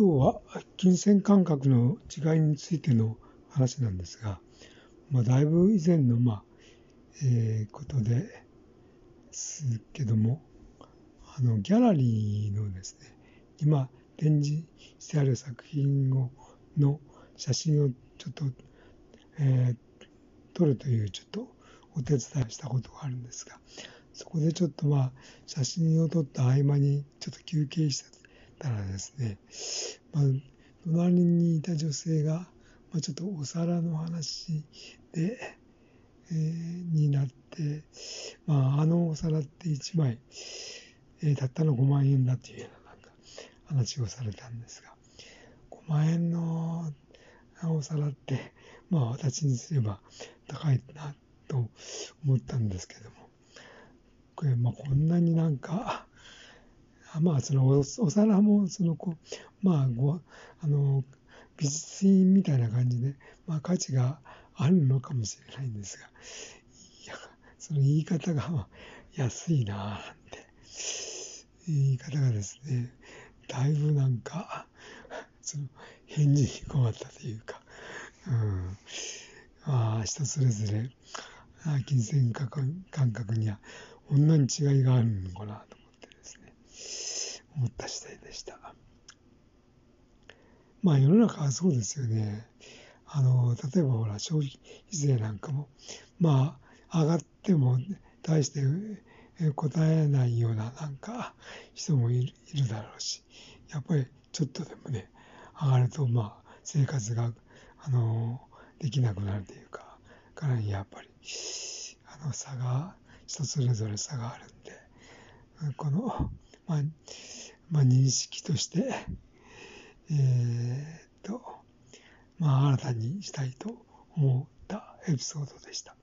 今日は金銭感覚の違いについての話なんですが、まあ、だいぶ以前の、まあえー、ことですけども、あのギャラリーのですね、今展示してある作品をの写真をちょっと、えー、撮るというちょっとお手伝いしたことがあるんですが、そこでちょっとまあ写真を撮った合間にちょっと休憩したたらですね、まあ、隣にいた女性が、まあ、ちょっとお皿の話で、えー、になって、まあ、あのお皿って1枚、えー、たったの5万円だっていうようななんか話をされたんですが、5万円のお皿って、まあ私にすれば高いなと思ったんですけども、これ、まあ、こんなになんか、まあ、そのお皿も、そのこう、まあ、ご、あの、美術品みたいな感じで、まあ、価値があるのかもしれないんですが、いや、その言い方が安いなぁなんて、言い方がですね、だいぶなんか、その返事に困ったというか、うん、まあ、人それぞれ、金銭感覚にはこんなに違いがあるのかなと。思っ、た次第でした。まあ世の中はそうですよね。あの、例えばほら、消費税なんかも、まあ、上がっても、対して答えないようななんか人もいるだろうし、やっぱりちょっとでもね、上がると、まあ、生活が、あの、できなくなるというか、かなりやっぱり、あの、差が、人それぞれ差があるんで、この、まあ、まあ、認識として、えー、っと、まあ、新たにしたいと思ったエピソードでした。